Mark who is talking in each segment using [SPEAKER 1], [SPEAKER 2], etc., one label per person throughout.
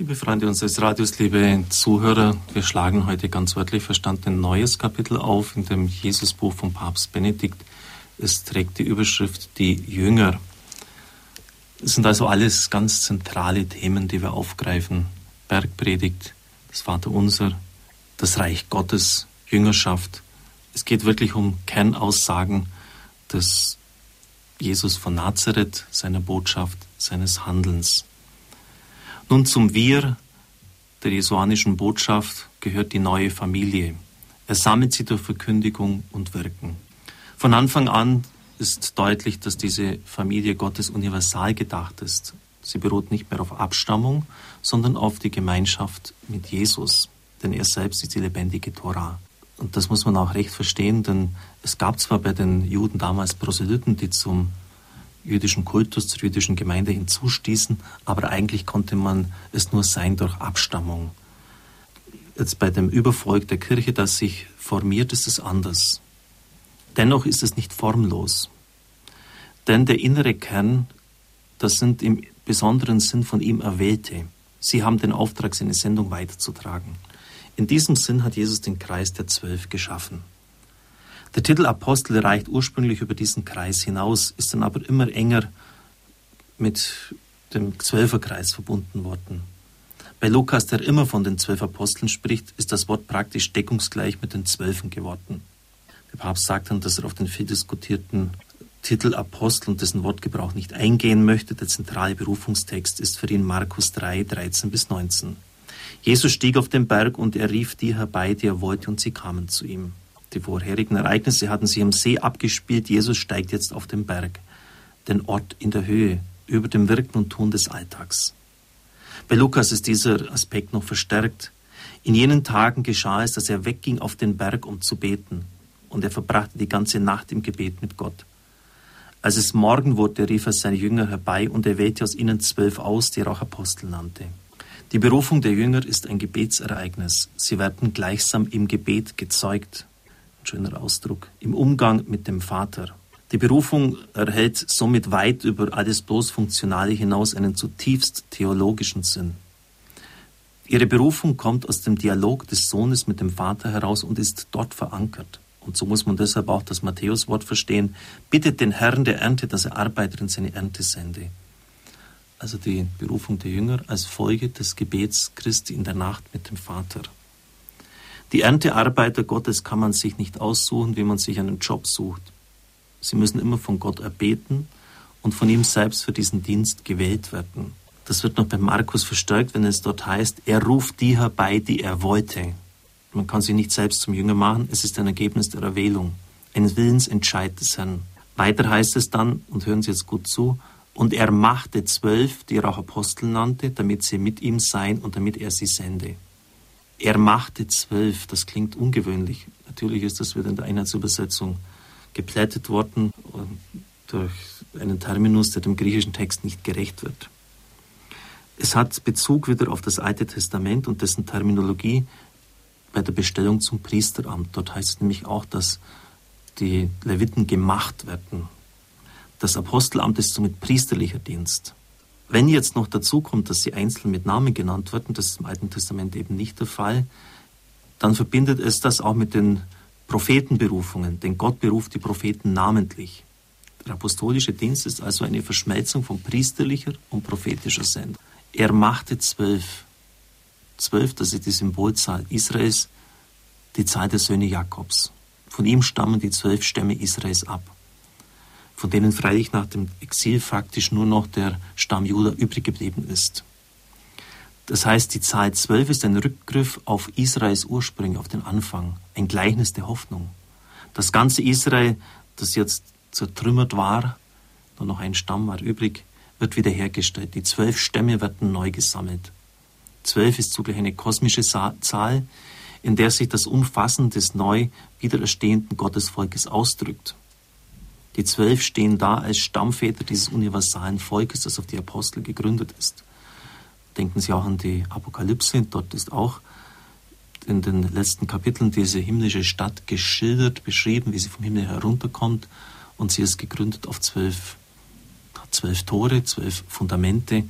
[SPEAKER 1] Liebe Freunde unseres Radios, liebe Zuhörer, wir schlagen heute ganz wörtlich verstanden ein neues Kapitel auf in dem Jesusbuch von Papst Benedikt. Es trägt die Überschrift Die Jünger. Es sind also alles ganz zentrale Themen, die wir aufgreifen. Bergpredigt, das Vaterunser, das Reich Gottes, Jüngerschaft. Es geht wirklich um Kernaussagen des Jesus von Nazareth, seiner Botschaft, seines Handelns. Nun zum Wir der jesuanischen Botschaft gehört die neue Familie. Er sammelt sie durch Verkündigung und Wirken. Von Anfang an ist deutlich, dass diese Familie Gottes universal gedacht ist. Sie beruht nicht mehr auf Abstammung, sondern auf die Gemeinschaft mit Jesus, denn er selbst ist die lebendige Tora. Und das muss man auch recht verstehen, denn es gab zwar bei den Juden damals Proselyten, die zum jüdischen Kultus, zur jüdischen Gemeinde hinzustießen, aber eigentlich konnte man es nur sein durch Abstammung. Jetzt bei dem Übervolk der Kirche, das sich formiert, ist es anders. Dennoch ist es nicht formlos. Denn der innere Kern, das sind im besonderen Sinn von ihm Erwählte. Sie haben den Auftrag, seine Sendung weiterzutragen. In diesem Sinn hat Jesus den Kreis der Zwölf geschaffen. Der Titel Apostel reicht ursprünglich über diesen Kreis hinaus, ist dann aber immer enger mit dem Zwölferkreis verbunden worden. Bei Lukas, der immer von den zwölf Aposteln spricht, ist das Wort praktisch deckungsgleich mit den Zwölfen geworden. Der Papst sagt dann, dass er auf den viel diskutierten Titel Apostel und dessen Wortgebrauch nicht eingehen möchte. Der zentrale Berufungstext ist für ihn Markus 3, 13 bis 19. Jesus stieg auf den Berg und er rief die herbei, die er wollte, und sie kamen zu ihm. Die vorherigen Ereignisse hatten sich am See abgespielt. Jesus steigt jetzt auf den Berg, den Ort in der Höhe, über dem Wirken und Tun des Alltags. Bei Lukas ist dieser Aspekt noch verstärkt. In jenen Tagen geschah es, dass er wegging auf den Berg, um zu beten, und er verbrachte die ganze Nacht im Gebet mit Gott. Als es Morgen wurde, rief er seine Jünger herbei und er wählte aus ihnen zwölf aus, die er auch Apostel nannte. Die Berufung der Jünger ist ein Gebetsereignis. Sie werden gleichsam im Gebet gezeugt ein schöner Ausdruck, im Umgang mit dem Vater. Die Berufung erhält somit weit über alles bloß Funktionale hinaus einen zutiefst theologischen Sinn. Ihre Berufung kommt aus dem Dialog des Sohnes mit dem Vater heraus und ist dort verankert. Und so muss man deshalb auch das Matthäuswort verstehen. Bittet den Herrn der Ernte, dass er Arbeiter in seine Ernte sende. Also die Berufung der Jünger als Folge des Gebets Christi in der Nacht mit dem Vater. Die Erntearbeiter Gottes kann man sich nicht aussuchen, wie man sich einen Job sucht. Sie müssen immer von Gott erbeten und von ihm selbst für diesen Dienst gewählt werden. Das wird noch bei Markus verstärkt, wenn es dort heißt, er ruft die herbei, die er wollte. Man kann sich nicht selbst zum Jünger machen, es ist ein Ergebnis der Erwählung, ein Willensentscheid des Herrn. Weiter heißt es dann, und hören Sie jetzt gut zu, und er machte zwölf, die er auch Apostel nannte, damit sie mit ihm seien und damit er sie sende. Er machte zwölf, das klingt ungewöhnlich. Natürlich ist das wieder in der Einheitsübersetzung geplättet worden durch einen Terminus, der dem griechischen Text nicht gerecht wird. Es hat Bezug wieder auf das Alte Testament und dessen Terminologie bei der Bestellung zum Priesteramt. Dort heißt es nämlich auch, dass die Leviten gemacht werden. Das Apostelamt ist somit priesterlicher Dienst. Wenn jetzt noch dazu kommt, dass sie einzeln mit Namen genannt werden, das ist im Alten Testament eben nicht der Fall, dann verbindet es das auch mit den Prophetenberufungen, denn Gott beruft die Propheten namentlich. Der apostolische Dienst ist also eine Verschmelzung von priesterlicher und prophetischer Sendung. Er machte zwölf. Zwölf, das ist die Symbolzahl Israels, die Zahl der Söhne Jakobs. Von ihm stammen die zwölf Stämme Israels ab von denen freilich nach dem Exil faktisch nur noch der Stamm Juda übrig geblieben ist. Das heißt, die Zahl 12 ist ein Rückgriff auf Israels Ursprünge, auf den Anfang, ein Gleichnis der Hoffnung. Das ganze Israel, das jetzt zertrümmert war, nur noch ein Stamm war übrig, wird wiederhergestellt. Die zwölf Stämme werden neu gesammelt. Zwölf ist zugleich eine kosmische Zahl, in der sich das Umfassen des neu wiedererstehenden Gottesvolkes ausdrückt. Die Zwölf stehen da als Stammväter dieses universalen Volkes, das auf die Apostel gegründet ist. Denken Sie auch an die Apokalypse. Dort ist auch in den letzten Kapiteln diese himmlische Stadt geschildert, beschrieben, wie sie vom Himmel herunterkommt. Und sie ist gegründet auf zwölf, zwölf Tore, zwölf Fundamente.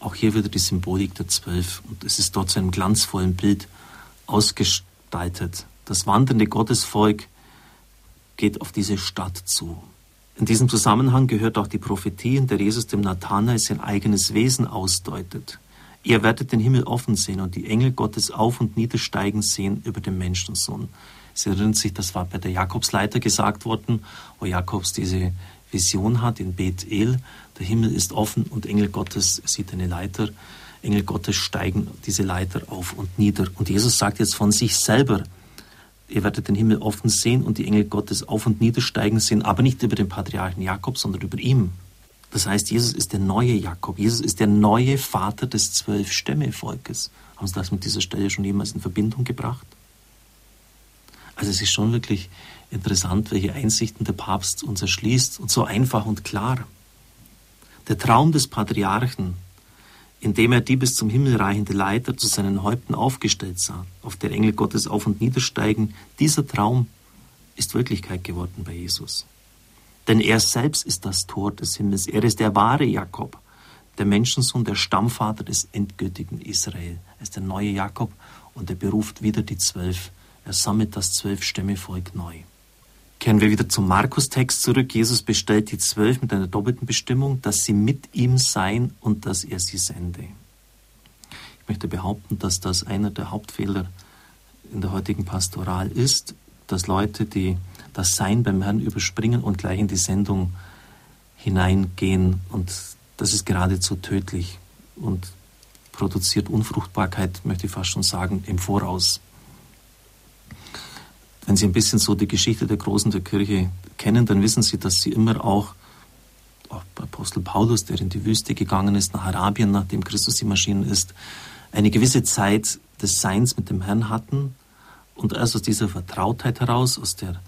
[SPEAKER 1] Auch hier wieder die Symbolik der Zwölf. Und es ist dort zu einem glanzvollen Bild ausgestaltet. Das wandernde Gottesvolk geht auf diese Stadt zu. In diesem Zusammenhang gehört auch die Prophetie, in der Jesus dem Nathanael sein eigenes Wesen ausdeutet. Ihr werdet den Himmel offen sehen und die Engel Gottes auf und niedersteigen sehen über den Menschensohn. Sie erinnern sich, das war bei der Jakobsleiter gesagt worden, wo Jakobs diese Vision hat in Bethel. Der Himmel ist offen und Engel Gottes sieht eine Leiter. Engel Gottes steigen diese Leiter auf und nieder. Und Jesus sagt jetzt von sich selber, ihr werdet den Himmel offen sehen und die Engel Gottes auf und niedersteigen sehen, aber nicht über den Patriarchen Jakob, sondern über ihm. Das heißt, Jesus ist der neue Jakob. Jesus ist der neue Vater des zwölf Stämmevolkes. Haben Sie das mit dieser Stelle schon jemals in Verbindung gebracht? Also es ist schon wirklich interessant, welche Einsichten der Papst uns erschließt und so einfach und klar. Der Traum des Patriarchen, in dem er die bis zum Himmel reichende Leiter zu seinen Häupten aufgestellt sah, auf der Engel Gottes auf und niedersteigen, dieser Traum ist Wirklichkeit geworden bei Jesus. Denn er selbst ist das Tor des Himmels. Er ist der wahre Jakob, der Menschensohn, der Stammvater des endgültigen Israel. Er ist der neue Jakob und er beruft wieder die Zwölf. Er sammelt das Zwölf-Stämme-Volk neu. Kehren wir wieder zum Markus-Text zurück. Jesus bestellt die Zwölf mit einer doppelten Bestimmung, dass sie mit ihm seien und dass er sie sende. Ich möchte behaupten, dass das einer der Hauptfehler in der heutigen Pastoral ist, dass Leute, die das Sein beim Herrn überspringen und gleich in die Sendung hineingehen. Und das ist geradezu tödlich und produziert Unfruchtbarkeit, möchte ich fast schon sagen, im Voraus. Wenn Sie ein bisschen so die Geschichte der Großen der Kirche kennen, dann wissen Sie, dass sie immer auch, auch bei Apostel Paulus, der in die Wüste gegangen ist, nach Arabien, nachdem Christus die Maschine ist, eine gewisse Zeit des Seins mit dem Herrn hatten und erst aus dieser Vertrautheit heraus, aus der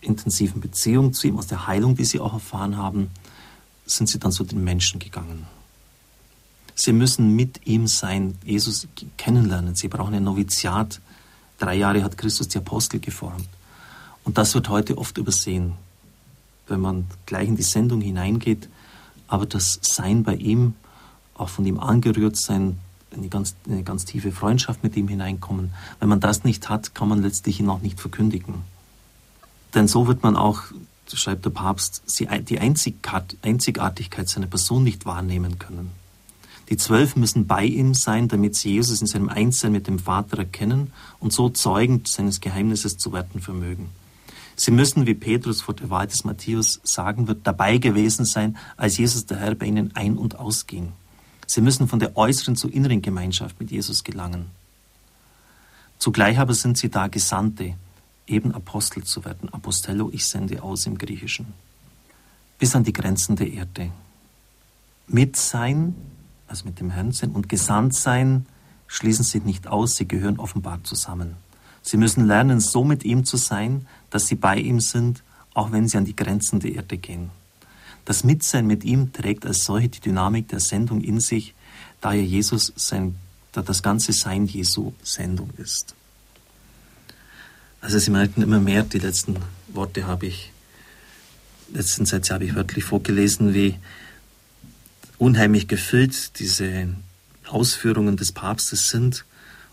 [SPEAKER 1] intensiven Beziehung zu ihm, aus der Heilung, die sie auch erfahren haben, sind sie dann zu den Menschen gegangen. Sie müssen mit ihm sein, Jesus kennenlernen. Sie brauchen ein Noviziat. Drei Jahre hat Christus die Apostel geformt. Und das wird heute oft übersehen, wenn man gleich in die Sendung hineingeht. Aber das Sein bei ihm, auch von ihm angerührt sein, eine ganz, eine ganz tiefe Freundschaft mit ihm hineinkommen. Wenn man das nicht hat, kann man letztlich ihn auch nicht verkündigen. Denn so wird man auch, schreibt der Papst, die Einzigartigkeit seiner Person nicht wahrnehmen können. Die Zwölf müssen bei ihm sein, damit sie Jesus in seinem Einssein mit dem Vater erkennen und so Zeugen seines Geheimnisses zu werden vermögen. Sie müssen, wie Petrus vor der Wahl des Matthäus sagen wird, dabei gewesen sein, als Jesus der Herr bei ihnen ein- und ausging. Sie müssen von der äußeren zur inneren Gemeinschaft mit Jesus gelangen. Zugleich aber sind sie da Gesandte, eben Apostel zu werden. Apostello, ich sende aus im Griechischen. Bis an die Grenzen der Erde. Mit sein, also mit dem Herrn sein, und gesandt sein, schließen sich nicht aus, sie gehören offenbar zusammen. Sie müssen lernen, so mit ihm zu sein, dass sie bei ihm sind, auch wenn sie an die Grenzen der Erde gehen. Das Mitsein mit ihm trägt als solche die Dynamik der Sendung in sich, da ja Jesus sein, da das ganze Sein Jesu Sendung ist. Also Sie merken immer mehr, die letzten Worte habe ich, letzten Sätze habe ich wörtlich vorgelesen, wie unheimlich gefüllt diese Ausführungen des Papstes sind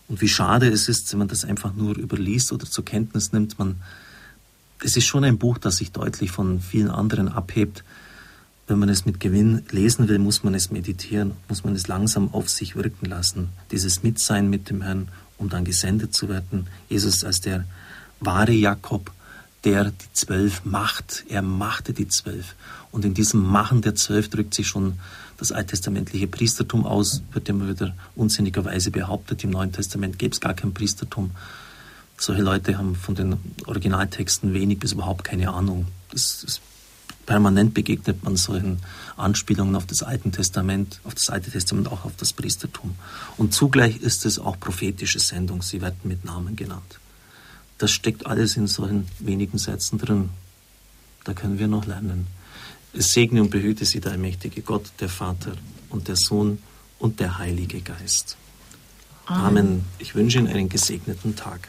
[SPEAKER 1] und wie schade es ist, wenn man das einfach nur überliest oder zur Kenntnis nimmt. Man, es ist schon ein Buch, das sich deutlich von vielen anderen abhebt. Wenn man es mit Gewinn lesen will, muss man es meditieren, muss man es langsam auf sich wirken lassen. Dieses Mitsein mit dem Herrn, um dann gesendet zu werden. Jesus als der wahre Jakob, der die Zwölf macht. Er machte die Zwölf. Und in diesem Machen der Zwölf drückt sich schon das alttestamentliche Priestertum aus, wird immer wieder unsinnigerweise behauptet. Im Neuen Testament gäbe es gar kein Priestertum. Solche Leute haben von den Originaltexten wenig bis überhaupt keine Ahnung. Das, das permanent begegnet man solchen Anspielungen auf das Alte Testament, auf das Alte Testament, auch auf das Priestertum. Und zugleich ist es auch prophetische Sendung. Sie werden mit Namen genannt. Das steckt alles in solchen wenigen Sätzen drin. Da können wir noch lernen. Es segne und behüte Sie der allmächtige Gott, der Vater und der Sohn und der Heilige Geist. Amen. Amen. Ich wünsche Ihnen einen gesegneten Tag.